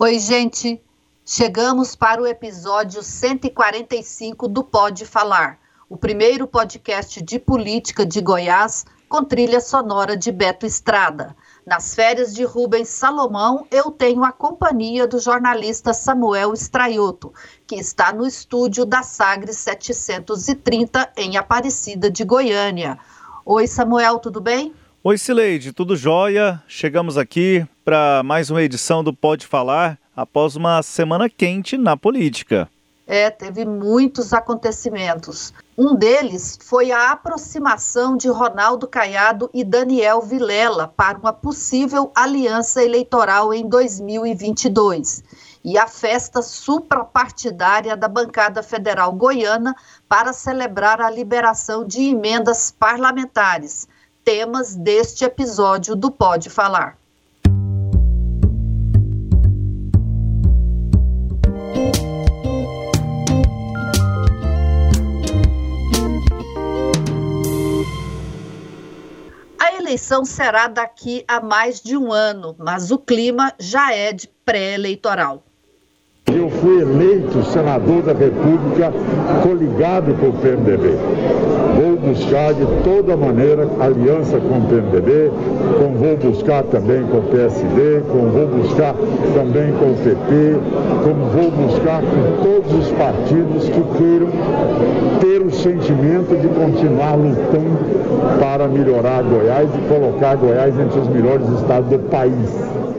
Oi, gente. Chegamos para o episódio 145 do Pode Falar, o primeiro podcast de política de Goiás com trilha sonora de Beto Estrada. Nas férias de Rubens Salomão, eu tenho a companhia do jornalista Samuel Estraioto, que está no estúdio da Sagres 730 em Aparecida de Goiânia. Oi, Samuel, tudo bem? Oi, Cileide, tudo jóia? Chegamos aqui para mais uma edição do Pode Falar após uma semana quente na política. É, teve muitos acontecimentos. Um deles foi a aproximação de Ronaldo Caiado e Daniel Vilela para uma possível aliança eleitoral em 2022 e a festa suprapartidária da bancada federal goiana para celebrar a liberação de emendas parlamentares temas deste episódio do Pode Falar. A eleição será daqui a mais de um ano, mas o clima já é de pré-eleitoral. Eu fui eleito senador da República coligado com o PMDB. Vou buscar de toda maneira aliança com o PMDB, como vou buscar também com o PSD, como vou buscar também com o PP, como vou buscar com todos os partidos que queiram ter o sentimento de continuar lutando para melhorar Goiás e colocar Goiás entre os melhores estados do país.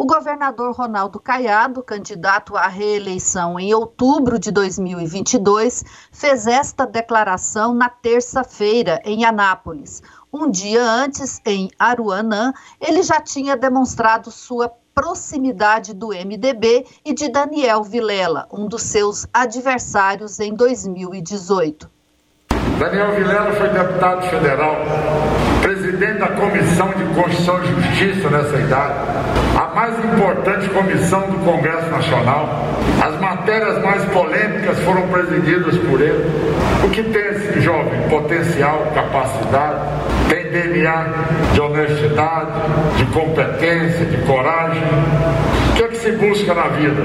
O governador Ronaldo Caiado, candidato à reeleição em outubro de 2022, fez esta declaração na terça-feira em Anápolis. Um dia antes, em Aruanã, ele já tinha demonstrado sua proximidade do MDB e de Daniel Vilela, um dos seus adversários em 2018. Daniel Vilela foi deputado federal, presidente da Comissão de Constituição e Justiça nessa idade, a mais importante comissão do Congresso Nacional. As matérias mais polêmicas foram presididas por ele. O que tem esse jovem? Potencial, capacidade, tem DNA de honestidade, de competência, de coragem. Que é que se busca na vida?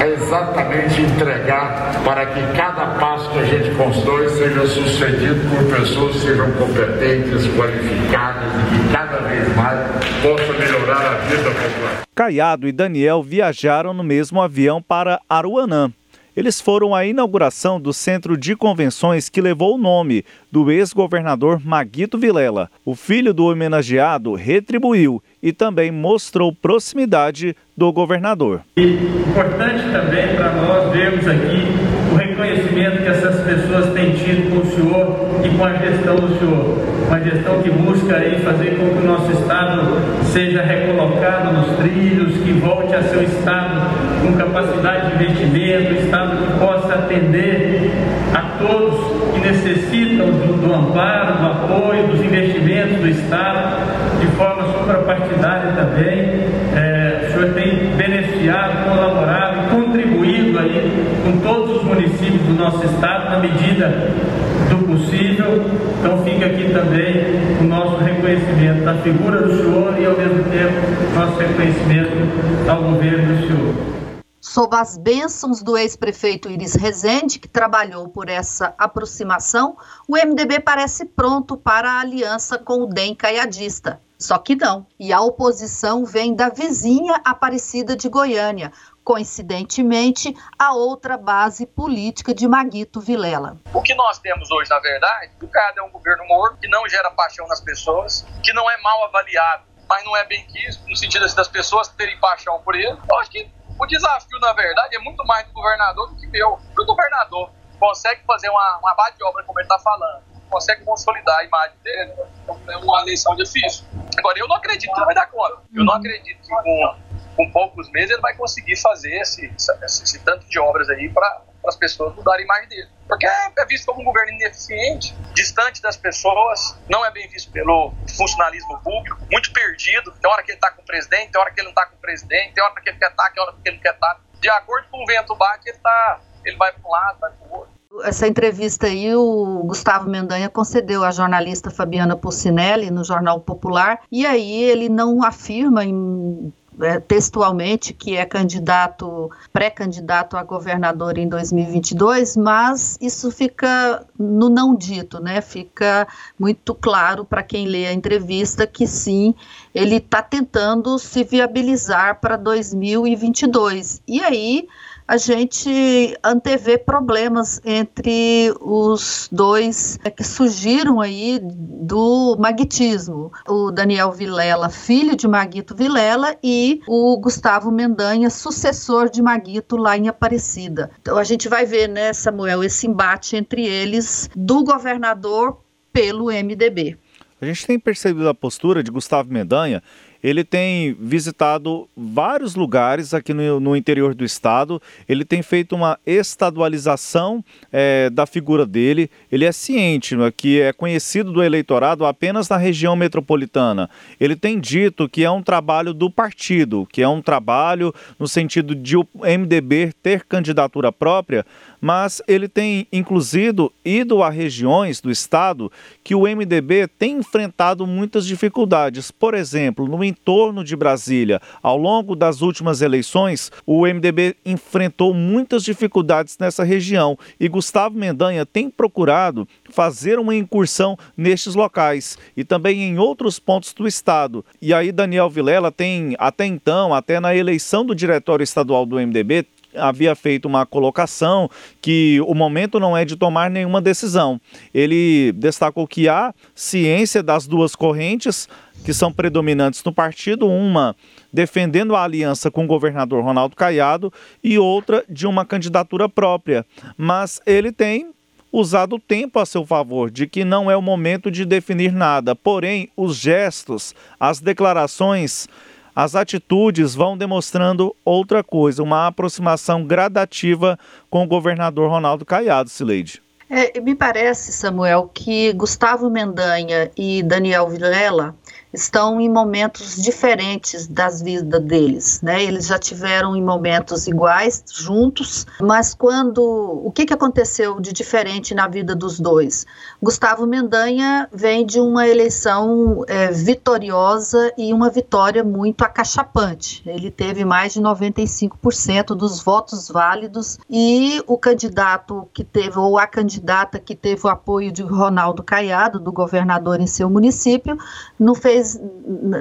É exatamente entregar para que cada passo que a gente constrói seja sucedido por pessoas que sejam competentes, qualificadas e que cada vez mais possa melhorar a vida popular. Caiado e Daniel viajaram no mesmo avião para Aruanã. Eles foram à inauguração do centro de convenções que levou o nome do ex-governador Maguito Vilela. O filho do homenageado retribuiu e também mostrou proximidade do governador. E importante também para nós vermos aqui o reconhecimento que essas pessoas têm tido com o senhor e com a gestão do senhor. Uma gestão que busca aí fazer com que o nosso Estado seja recolocado nos trilhos, que volte a ser um Estado com capacidade de investimento, um Estado que possa atender a todos que necessitam do, do amparo, do apoio, dos investimentos do Estado, de forma suprapartidária também. É, o senhor tem beneficiado, colaborado e contribuído aí com todos os municípios do nosso Estado na medida do possível. Então fica aqui também o nosso reconhecimento da figura do senhor e ao mesmo tempo nosso reconhecimento ao governo do senhor. Sob as bênçãos do ex-prefeito Iris Rezende, que trabalhou por essa aproximação, o MDB parece pronto para a aliança com o DEM caiadista. Só que não. E a oposição vem da vizinha Aparecida de Goiânia, coincidentemente, a outra base política de Maguito Vilela. O que nós temos hoje, na verdade, o CAD é um governo morto, que não gera paixão nas pessoas, que não é mal avaliado, mas não é bem quisto, no sentido das pessoas terem paixão por ele. Eu acho que o desafio, na verdade, é muito mais do governador do que meu. O governador consegue fazer uma, uma obra, como ele está falando, consegue consolidar a imagem dele, é uma eleição difícil. Agora, eu não acredito que ele vai dar conta. Eu não acredito que com com poucos meses ele vai conseguir fazer esse, esse, esse tanto de obras aí para as pessoas mudarem a imagem dele. Porque é visto como um governo ineficiente, distante das pessoas, não é bem visto pelo funcionalismo público, muito perdido. Tem hora que ele está com o presidente, tem hora que ele não está com o presidente, tem hora que ele quer estar, tá, tem hora que ele não quer estar. Tá. De acordo com o vento bate, ele, tá, ele vai para um lado, vai para o outro. Essa entrevista aí, o Gustavo Mendanha concedeu à jornalista Fabiana Pucinelli no Jornal Popular, e aí ele não afirma em é, textualmente que é candidato, pré-candidato a governador em 2022, mas isso fica no não dito, né? Fica muito claro para quem lê a entrevista que sim, ele está tentando se viabilizar para 2022. E aí a gente antevê problemas entre os dois é, que surgiram aí do maguitismo. O Daniel Vilela, filho de Maguito Vilela, e o Gustavo Mendanha, sucessor de Maguito lá em Aparecida. Então a gente vai ver, né, Samuel, esse embate entre eles do governador pelo MDB. A gente tem percebido a postura de Gustavo Mendanha ele tem visitado vários lugares aqui no, no interior do estado. Ele tem feito uma estadualização é, da figura dele. Ele é ciente né, que é conhecido do eleitorado apenas na região metropolitana. Ele tem dito que é um trabalho do partido, que é um trabalho no sentido de o MDB ter candidatura própria, mas ele tem, inclusive, ido a regiões do estado que o MDB tem enfrentado muitas dificuldades. Por exemplo, no entorno de Brasília, ao longo das últimas eleições, o MDB enfrentou muitas dificuldades nessa região e Gustavo Mendanha tem procurado fazer uma incursão nestes locais e também em outros pontos do estado. E aí Daniel Vilela tem até então, até na eleição do diretório estadual do MDB, havia feito uma colocação que o momento não é de tomar nenhuma decisão. Ele destacou que há ciência das duas correntes que são predominantes no partido, uma defendendo a aliança com o governador Ronaldo Caiado e outra de uma candidatura própria. Mas ele tem usado o tempo a seu favor, de que não é o momento de definir nada. Porém, os gestos, as declarações as atitudes vão demonstrando outra coisa, uma aproximação gradativa com o governador Ronaldo Caiado, Sileide. É, me parece, Samuel, que Gustavo Mendanha e Daniel Vilela estão em momentos diferentes das vidas deles, né? Eles já tiveram em momentos iguais, juntos, mas quando o que, que aconteceu de diferente na vida dos dois? Gustavo Mendanha vem de uma eleição é, vitoriosa e uma vitória muito acachapante. Ele teve mais de 95% dos votos válidos e o candidato que teve ou a candidata que teve o apoio de Ronaldo Caiado, do governador em seu município, não fez fez,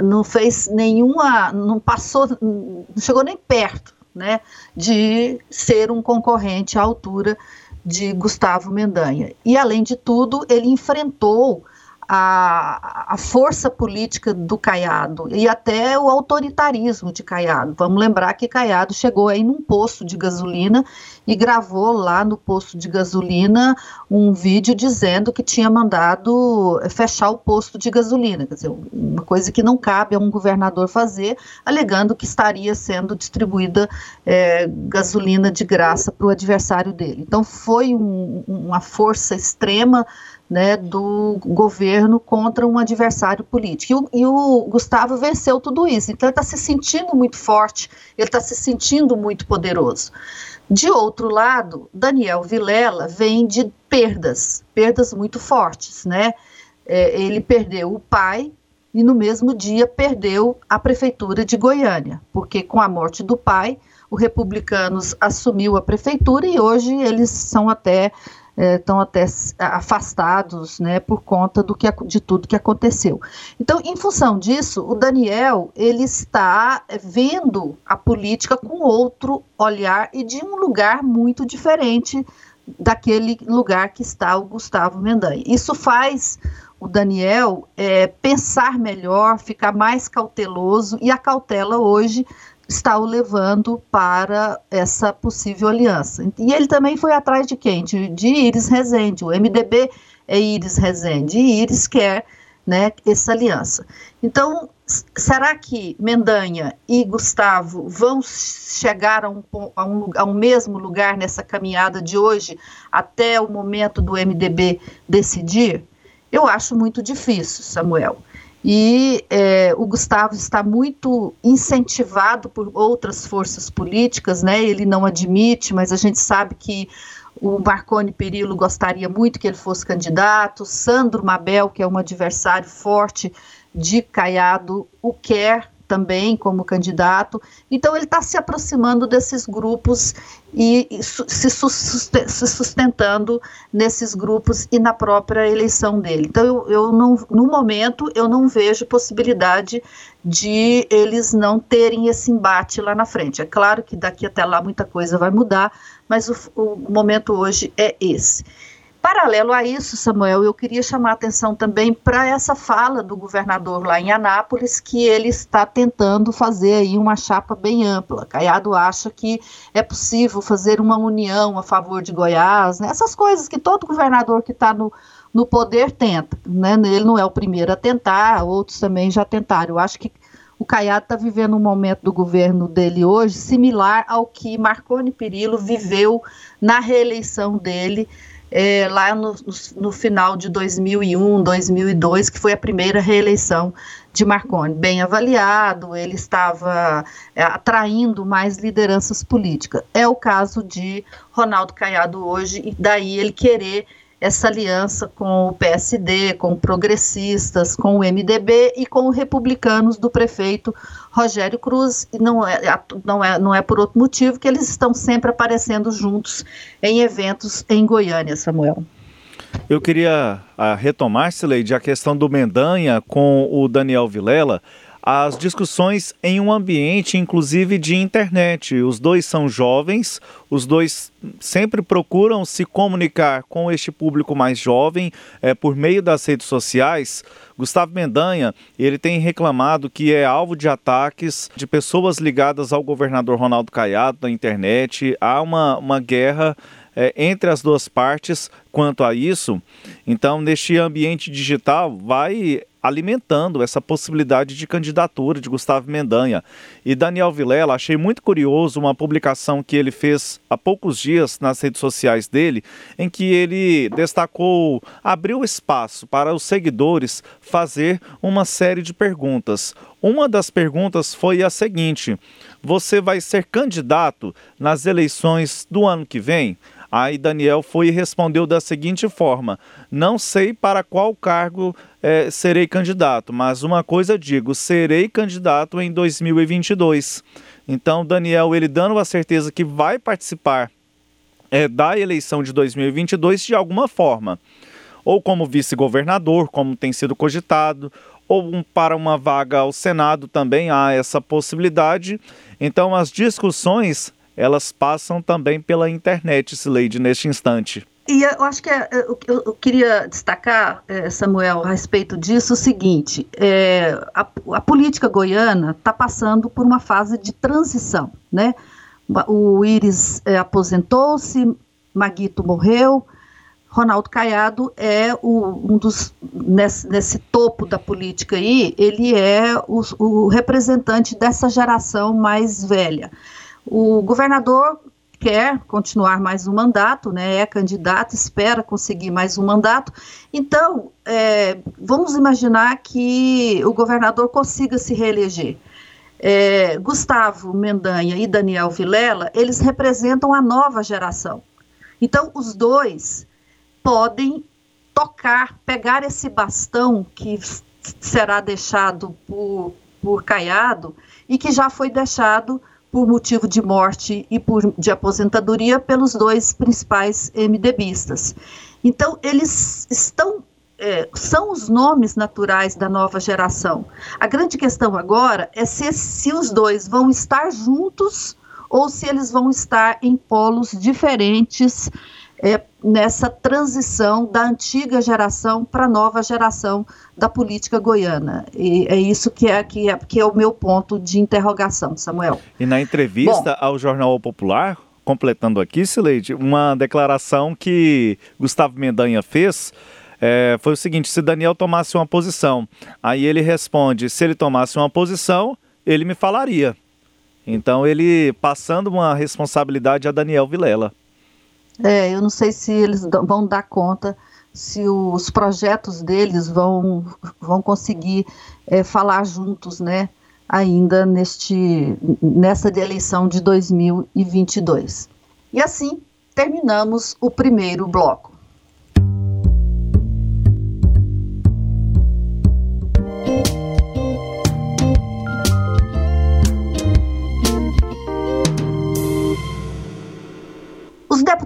não fez nenhuma, não passou, não chegou nem perto, né, de ser um concorrente à altura de Gustavo Mendanha. E além de tudo, ele enfrentou a, a força política do Caiado e até o autoritarismo de Caiado. Vamos lembrar que Caiado chegou aí num posto de gasolina e gravou lá no posto de gasolina um vídeo dizendo que tinha mandado fechar o posto de gasolina, quer dizer, uma coisa que não cabe a um governador fazer, alegando que estaria sendo distribuída é, gasolina de graça para o adversário dele. Então foi um, uma força extrema né, do governo contra um adversário político. E o, e o Gustavo venceu tudo isso, então ele está se sentindo muito forte, ele está se sentindo muito poderoso. De outro lado, Daniel Vilela vem de perdas, perdas muito fortes, né? É, ele perdeu o pai e no mesmo dia perdeu a prefeitura de Goiânia, porque com a morte do pai, o Republicanos assumiu a prefeitura e hoje eles são até estão é, até afastados né, por conta do que, de tudo que aconteceu. Então, em função disso, o Daniel ele está é, vendo a política com outro olhar e de um lugar muito diferente daquele lugar que está o Gustavo Mendanha. Isso faz o Daniel é, pensar melhor, ficar mais cauteloso, e a cautela hoje está o levando para essa possível aliança. E ele também foi atrás de quem? De, de Iris Rezende. O MDB é Iris Rezende. E Iris quer né, essa aliança. Então, será que Mendanha e Gustavo vão chegar a um, a, um, a um, mesmo lugar nessa caminhada de hoje, até o momento do MDB decidir? Eu acho muito difícil, Samuel. E é, o Gustavo está muito incentivado por outras forças políticas, né? Ele não admite, mas a gente sabe que o Marconi Perillo gostaria muito que ele fosse candidato, Sandro Mabel, que é um adversário forte de Caiado, o quer também como candidato. Então, ele está se aproximando desses grupos e, e se, se, sustentando nesses grupos e na própria eleição dele. Então, eu, eu não, no momento, eu não vejo possibilidade de eles não terem esse embate lá na frente. É claro que daqui até lá muita coisa vai mudar, mas o, o momento hoje é esse. Paralelo a isso, Samuel, eu queria chamar a atenção também para essa fala do governador lá em Anápolis, que ele está tentando fazer aí uma chapa bem ampla. Caiado acha que é possível fazer uma união a favor de Goiás, né? essas coisas que todo governador que está no, no poder tenta. Né? Ele não é o primeiro a tentar, outros também já tentaram. Eu acho que o Caiado está vivendo um momento do governo dele hoje similar ao que Marconi Perillo viveu na reeleição dele é, lá no, no, final de 2001, 2002, que foi a primeira reeleição de Marconi. Bem avaliado, ele estava é, atraindo mais lideranças políticas. É o caso de Ronaldo Caiado hoje, e daí ele querer essa aliança com o PSD, com progressistas, com o MDB e com os republicanos do prefeito Rogério Cruz. E não é, não, é, não é por outro motivo que eles estão sempre aparecendo juntos em eventos em Goiânia, Samuel. Eu queria uh, retomar, Sileide, a questão do Mendanha com o Daniel Vilela as discussões em um ambiente, inclusive de internet. Os dois são jovens, os dois sempre procuram se comunicar com este público mais jovem é, por meio das redes sociais. Gustavo Mendanha, ele tem reclamado que é alvo de ataques de pessoas ligadas ao governador Ronaldo Caiado na internet. Há uma, uma guerra é, entre as duas partes quanto a isso. Então, neste ambiente digital, vai alimentando essa possibilidade de candidatura de Gustavo Mendanha. E Daniel Vilela, achei muito curioso uma publicação que ele fez há poucos dias nas redes sociais dele, em que ele destacou, abriu espaço para os seguidores fazer uma série de perguntas. Uma das perguntas foi a seguinte: Você vai ser candidato nas eleições do ano que vem? Aí Daniel foi e respondeu da seguinte forma: Não sei para qual cargo é, serei candidato, mas uma coisa digo: serei candidato em 2022. Então, Daniel, ele dando a certeza que vai participar é, da eleição de 2022 de alguma forma, ou como vice-governador, como tem sido cogitado, ou um, para uma vaga ao Senado também há essa possibilidade. Então, as discussões elas passam também pela internet, Sileide, neste instante. E eu acho que é, é eu, queria destacar, é, Samuel, a respeito disso, o seguinte: é, a, a, política goiana está passando por uma fase de transição. Né? O Íris é, aposentou-se, Maguito morreu, Ronaldo Caiado é o, um dos, nesse, nesse, topo da política aí, ele é o, o representante dessa geração mais velha. O governador quer continuar mais um mandato, né, é candidato, espera conseguir mais um mandato. Então, é, vamos imaginar que o governador consiga se reeleger. É, Gustavo Mendanha e Daniel Vilela, eles representam a nova geração. Então, os dois podem tocar, pegar esse bastão que será deixado por, por Caiado e que já foi deixado por motivo de morte e por de aposentadoria pelos dois principais MDBistas. Então, eles estão é, são os nomes naturais da nova geração. A grande questão agora é se, se os dois vão estar juntos ou se eles vão estar em polos diferentes é, nessa transição da antiga geração para a nova geração da política goiana. E é isso que é, que, é, que é o meu ponto de interrogação, Samuel. E na entrevista Bom, ao Jornal Popular, completando aqui, Sileide, uma declaração que Gustavo Mendanha fez é, foi o seguinte: se Daniel tomasse uma posição, aí ele responde: se ele tomasse uma posição, ele me falaria. Então ele passando uma responsabilidade a Daniel Vilela. É, eu não sei se eles vão dar conta, se os projetos deles vão, vão conseguir é, falar juntos, né? Ainda neste, nessa eleição de 2022. E assim terminamos o primeiro bloco.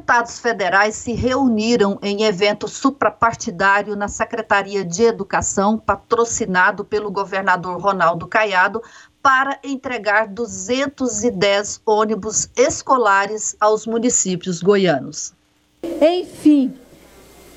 Deputados federais se reuniram em evento suprapartidário na Secretaria de Educação, patrocinado pelo governador Ronaldo Caiado, para entregar 210 ônibus escolares aos municípios goianos. Enfim,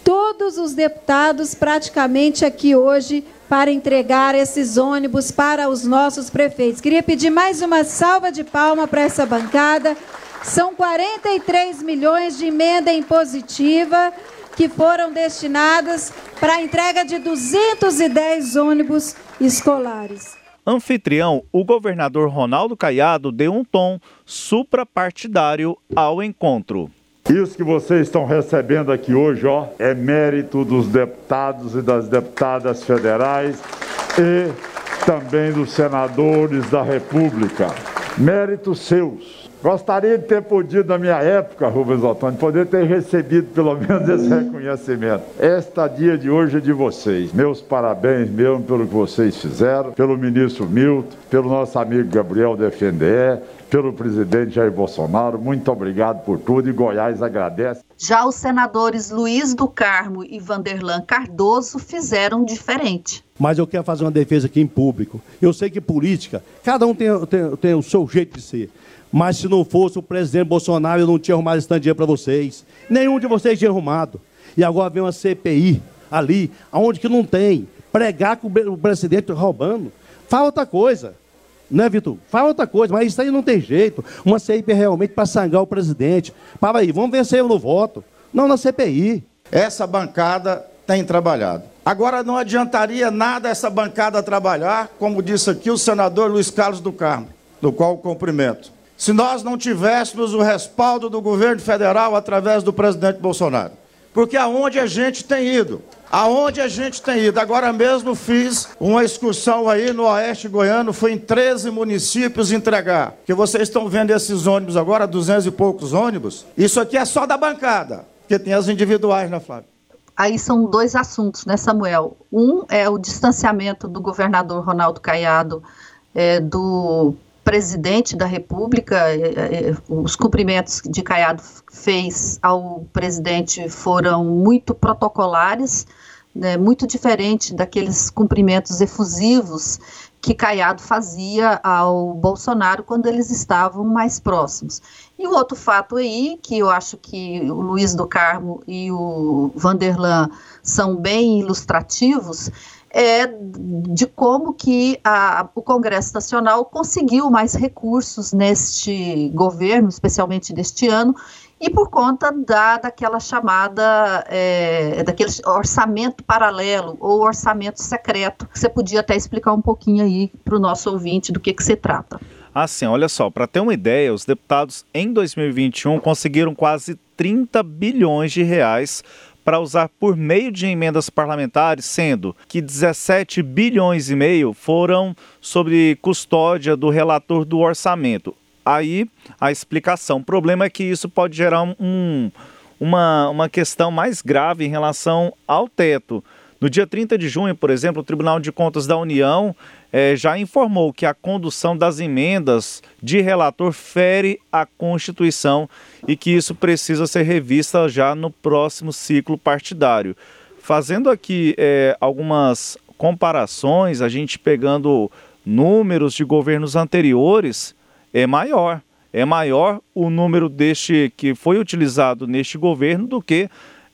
todos os deputados praticamente aqui hoje para entregar esses ônibus para os nossos prefeitos. Queria pedir mais uma salva de palma para essa bancada. São 43 milhões de emenda impositiva que foram destinadas para a entrega de 210 ônibus escolares. Anfitrião, o governador Ronaldo Caiado deu um tom suprapartidário ao encontro. Isso que vocês estão recebendo aqui hoje, ó, é mérito dos deputados e das deputadas federais e também dos senadores da República. Méritos seus Gostaria de ter podido, na minha época, Rubens Ottoni, poder ter recebido pelo menos esse reconhecimento. Esta dia de hoje é de vocês. Meus parabéns mesmo pelo que vocês fizeram, pelo ministro Milton, pelo nosso amigo Gabriel da FNDE, pelo presidente Jair Bolsonaro. Muito obrigado por tudo e Goiás agradece. Já os senadores Luiz do Carmo e Vanderlan Cardoso fizeram diferente. Mas eu quero fazer uma defesa aqui em público. Eu sei que política, cada um tem, tem, tem o seu jeito de ser. Mas se não fosse o presidente Bolsonaro, eu não tinha arrumado esse para vocês. Nenhum de vocês tinha arrumado. E agora vem uma CPI ali, aonde que não tem. Pregar com o presidente roubando. Fala outra coisa. Né, Vitor? Fala outra coisa, mas isso aí não tem jeito. Uma CPI realmente para sangrar o presidente. Para aí, vamos vencer no voto. Não na CPI. Essa bancada tem trabalhado. Agora não adiantaria nada essa bancada trabalhar, como disse aqui o senador Luiz Carlos do Carmo, do qual cumprimento se nós não tivéssemos o respaldo do governo federal através do presidente Bolsonaro. Porque aonde a gente tem ido, aonde a gente tem ido, agora mesmo fiz uma excursão aí no oeste goiano, fui em 13 municípios entregar, que vocês estão vendo esses ônibus agora, 200 e poucos ônibus, isso aqui é só da bancada, porque tem as individuais, né Flávio? Aí são dois assuntos, né, Samuel? Um é o distanciamento do governador Ronaldo Caiado é, do presidente da República, é, é, é, os cumprimentos de Caiado fez ao presidente foram muito protocolares, né, muito diferente daqueles cumprimentos efusivos que Caiado fazia ao Bolsonaro quando eles estavam mais próximos. E o outro fato aí, que eu acho que o Luiz do Carmo e o Vanderlan são bem ilustrativos, é de como que a, o Congresso Nacional conseguiu mais recursos neste governo, especialmente deste ano, e por conta da, daquela chamada, é, daquele orçamento paralelo ou orçamento secreto. Você podia até explicar um pouquinho aí para o nosso ouvinte do que, que se trata. Assim, olha só, para ter uma ideia, os deputados em 2021 conseguiram quase 30 bilhões de reais para usar por meio de emendas parlamentares, sendo que 17 bilhões e meio foram sobre custódia do relator do orçamento. Aí a explicação. O problema é que isso pode gerar um, uma, uma questão mais grave em relação ao teto. No dia 30 de junho, por exemplo, o Tribunal de Contas da União eh, já informou que a condução das emendas de relator fere a Constituição e que isso precisa ser revista já no próximo ciclo partidário. Fazendo aqui eh, algumas comparações, a gente pegando números de governos anteriores, é maior. É maior o número deste que foi utilizado neste governo do que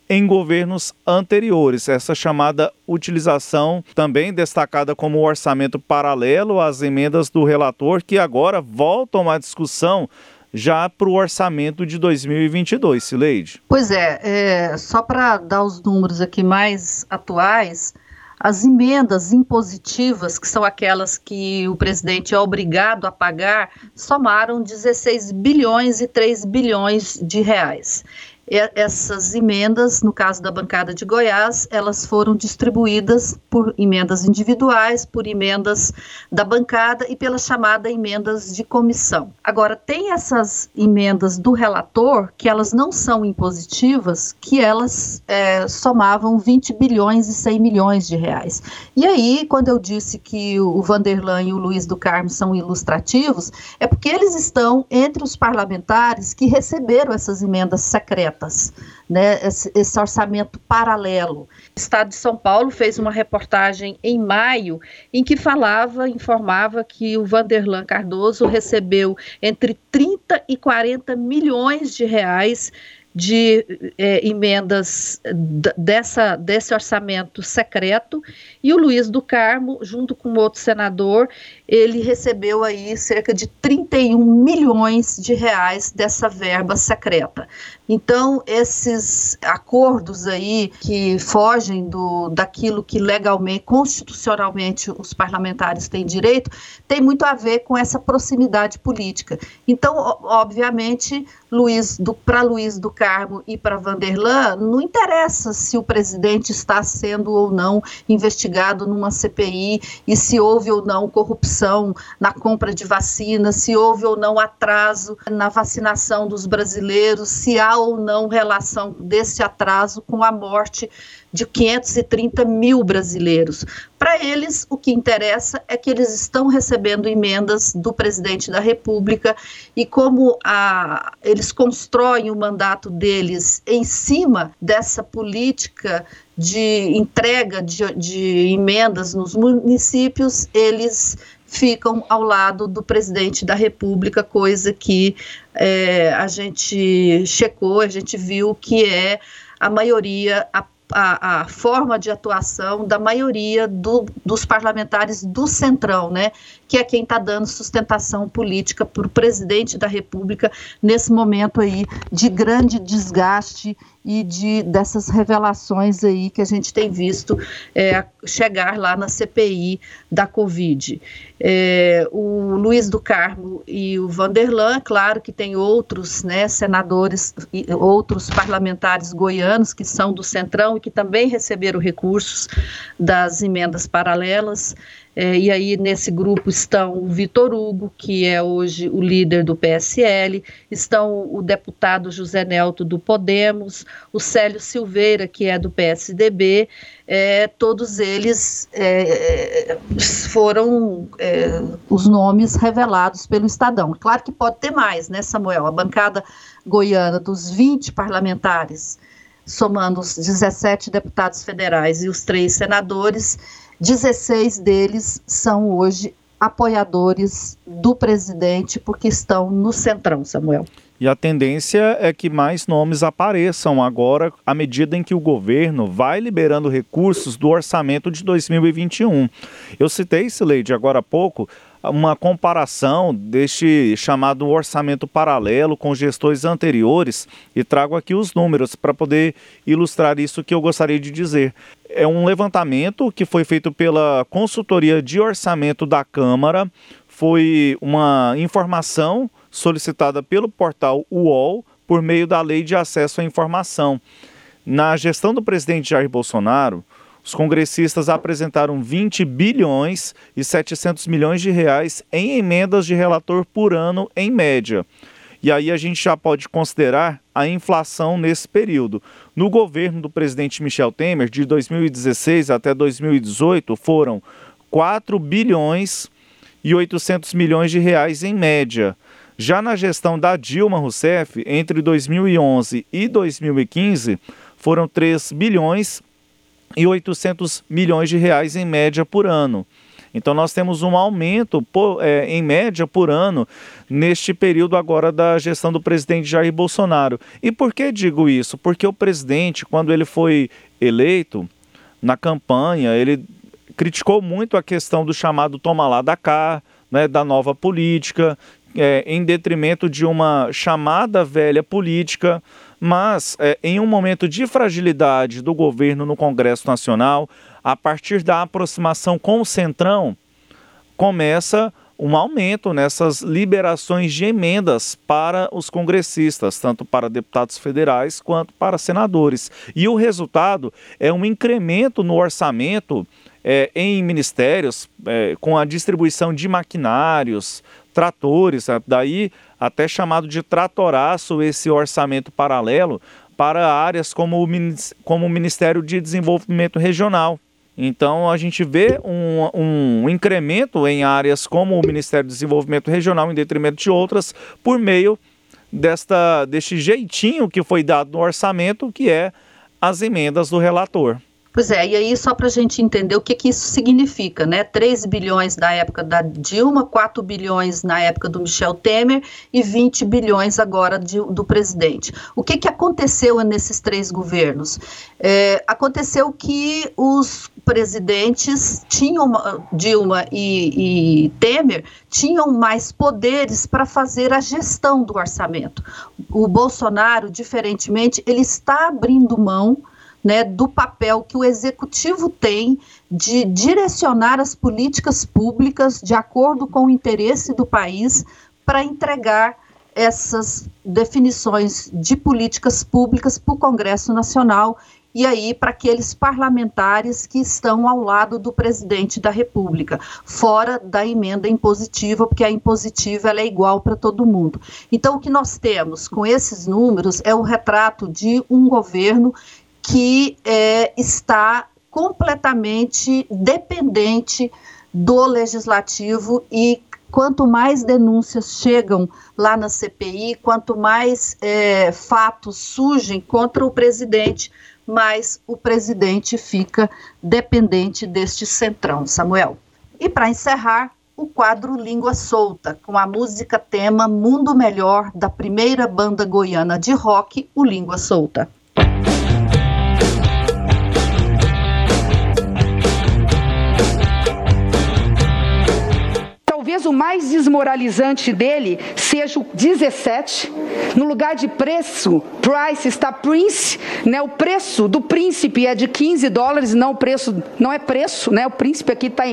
em governos anteriores. Essa chamada utilização, também destacada como orçamento paralelo às emendas do relator, que agora voltam à discussão já para o orçamento de 2022, Sileide. Pois é, é só para dar os números aqui mais atuais, as emendas impositivas, que são aquelas que o presidente é obrigado a pagar, somaram 16 bilhões e 3 bilhões de reais essas emendas, no caso da bancada de Goiás, elas foram distribuídas por emendas individuais, por emendas da bancada e pela chamada emendas de comissão. Agora, tem essas emendas do relator, que elas não são impositivas, que elas é, somavam 20 bilhões e 100 milhões de reais. E aí, quando eu disse que o Vanderlan e o Luiz do Carmo são ilustrativos, é porque eles estão entre os parlamentares que receberam essas emendas secretas né, esse, esse, orçamento paralelo. O Estado de São Paulo fez uma reportagem em maio em que falava, informava que o Vanderlan Cardoso recebeu entre 30 e 40 milhões de reais de é, emendas dessa, desse orçamento secreto e o Luiz do Carmo, junto com outro senador, ele recebeu aí cerca de 31 milhões de reais dessa verba secreta. Então, esses acordos aí que fogem do, daquilo que legalmente, constitucionalmente, os parlamentares têm direito, tem muito a ver com essa proximidade política. Então, obviamente, Luiz para Luiz do Carmo e para Vanderlan, não interessa se o presidente está sendo ou não investigado numa CPI e se houve ou não corrupção na compra de vacinas, se houve ou não atraso na vacinação dos brasileiros, se há ou não relação desse atraso com a morte de 530 mil brasileiros. Para eles, o que interessa é que eles estão recebendo emendas do presidente da República e como a, eles constroem o mandato deles em cima dessa política de entrega de, de emendas nos municípios, eles ficam ao lado do presidente da República, coisa que é, a gente checou, a gente viu que é a maioria, a a, a, forma de atuação da maioria do, dos parlamentares do Centrão, né? Que é quem está dando sustentação política para o presidente da República nesse momento aí de grande desgaste e de dessas revelações aí que a gente tem visto é, chegar lá na CPI da Covid. É, o Luiz do Carmo e o Vanderlan, claro que tem outros né, senadores e outros parlamentares goianos que são do Centrão e que também receberam recursos das emendas paralelas. É, e aí nesse grupo estão o Vitor Hugo, que é hoje o líder do PSL, estão o deputado José Nelto do Podemos, o Célio Silveira, que é do PSDB, é, todos eles é, foram é, os nomes revelados pelo Estadão. Claro que pode ter mais, né, Samuel? A bancada goiana dos 20 parlamentares, somando os 17 deputados federais e os três senadores, 16 deles são hoje apoiadores do presidente porque estão no centrão, Samuel. E a tendência é que mais nomes apareçam agora, à medida em que o governo vai liberando recursos do orçamento de 2021. Eu citei, Sileide, agora há pouco, uma comparação deste chamado orçamento paralelo com gestões anteriores e trago aqui os números para poder ilustrar isso que eu gostaria de dizer. É um levantamento que foi feito pela consultoria de orçamento da Câmara, foi uma informação solicitada pelo portal UOL por meio da Lei de Acesso à Informação. Na gestão do presidente Jair Bolsonaro, os congressistas apresentaram 20 bilhões e 700 milhões de reais em emendas de relator por ano, em média. E aí a gente já pode considerar a inflação nesse período. No governo do presidente Michel Temer, de 2016 até 2018, foram 4 bilhões e 800 milhões de reais em média. Já na gestão da Dilma Rousseff, entre 2011 e 2015, foram 3 bilhões e 800 milhões de reais em média por ano. Então nós temos um aumento por, é, em média por ano neste período agora da gestão do presidente Jair Bolsonaro. E por que digo isso? Porque o presidente, quando ele foi eleito na campanha, ele criticou muito a questão do chamado toma lá da cá, né, da nova política, é, em detrimento de uma chamada velha política, mas é, em um momento de fragilidade do governo no Congresso Nacional, a partir da aproximação com o Centrão, começa um aumento nessas liberações de emendas para os congressistas, tanto para deputados federais quanto para senadores. E o resultado é um incremento no orçamento é, em ministérios, é, com a distribuição de maquinários, tratores, daí até chamado de tratoraço esse orçamento paralelo para áreas como o, como o Ministério de Desenvolvimento Regional. Então a gente vê um, um incremento em áreas como o Ministério do Desenvolvimento Regional, em detrimento de outras, por meio desta, deste jeitinho que foi dado no orçamento, que é as emendas do relator. Pois é, e aí só para a gente entender o que, que isso significa, né? 3 bilhões na época da Dilma, 4 bilhões na época do Michel Temer e 20 bilhões agora de, do presidente. O que, que aconteceu nesses três governos? É, aconteceu que os presidentes tinham, Dilma e, e Temer, tinham mais poderes para fazer a gestão do orçamento. O Bolsonaro, diferentemente, ele está abrindo mão né, do papel que o executivo tem de direcionar as políticas públicas de acordo com o interesse do país para entregar essas definições de políticas públicas para o Congresso Nacional e aí para aqueles parlamentares que estão ao lado do presidente da República, fora da emenda impositiva, porque a impositiva é igual para todo mundo. Então, o que nós temos com esses números é o retrato de um governo que é, está completamente dependente do legislativo e quanto mais denúncias chegam lá na CPI, quanto mais é, fatos surgem contra o presidente, mais o presidente fica dependente deste centrão, Samuel. E para encerrar, o quadro Língua Solta, com a música tema Mundo Melhor da primeira banda goiana de rock, o Língua Solta. O mais desmoralizante dele seja o 17. No lugar de preço, price está prince, né? O preço do príncipe é de 15 dólares, não o preço, não é preço, né? O príncipe aqui está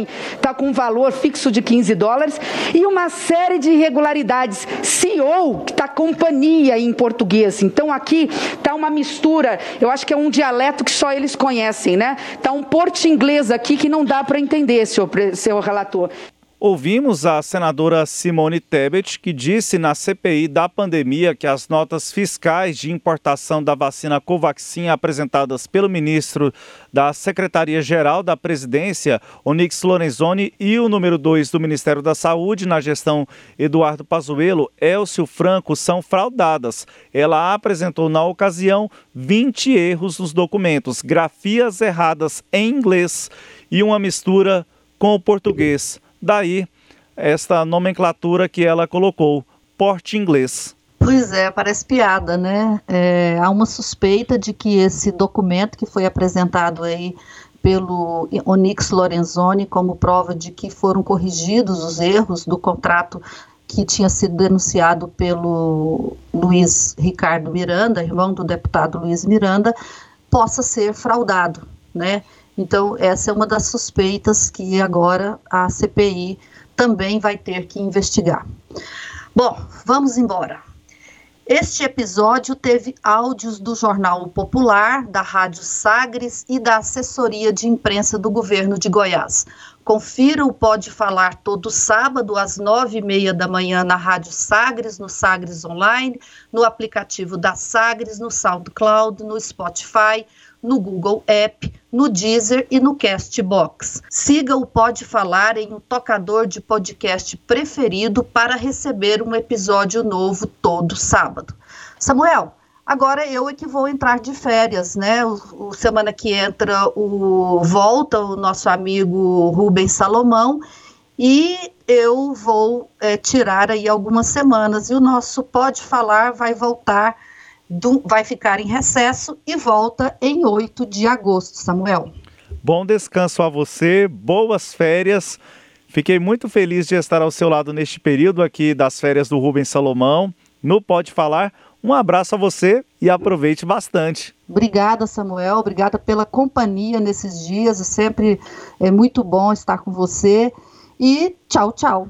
tá com um valor fixo de 15 dólares e uma série de irregularidades. CEO, que está companhia em português. Então aqui está uma mistura, eu acho que é um dialeto que só eles conhecem, né? Está um porte inglês aqui que não dá para entender, senhor, senhor relator. Ouvimos a senadora Simone Tebet, que disse na CPI da pandemia que as notas fiscais de importação da vacina Covaxin apresentadas pelo ministro da Secretaria-Geral da Presidência, Onix Lorenzoni, e o número 2 do Ministério da Saúde na gestão Eduardo Pazuello, Elcio Franco, são fraudadas. Ela apresentou na ocasião 20 erros nos documentos, grafias erradas em inglês e uma mistura com o português. Daí esta nomenclatura que ela colocou, porte inglês. Pois é, parece piada, né? É, há uma suspeita de que esse documento que foi apresentado aí pelo Onix Lorenzoni como prova de que foram corrigidos os erros do contrato que tinha sido denunciado pelo Luiz Ricardo Miranda, irmão do deputado Luiz Miranda, possa ser fraudado, né? Então, essa é uma das suspeitas que agora a CPI também vai ter que investigar. Bom, vamos embora. Este episódio teve áudios do Jornal Popular, da Rádio Sagres e da assessoria de imprensa do governo de Goiás. Confira o Pode Falar todo sábado às nove e meia da manhã na Rádio Sagres, no Sagres Online, no aplicativo da Sagres, no SoundCloud, no Spotify, no Google App, no Deezer e no Castbox. Siga o Pode Falar em um tocador de podcast preferido para receber um episódio novo todo sábado. Samuel, Agora eu é que vou entrar de férias, né? O, o, semana que entra o volta o nosso amigo Rubens Salomão e eu vou é, tirar aí algumas semanas e o nosso pode falar vai voltar do, vai ficar em recesso e volta em 8 de agosto, Samuel. Bom descanso a você, boas férias. Fiquei muito feliz de estar ao seu lado neste período aqui das férias do Rubens Salomão. No Pode Falar, um abraço a você e aproveite bastante. Obrigada, Samuel. Obrigada pela companhia nesses dias. É sempre é muito bom estar com você. E tchau, tchau.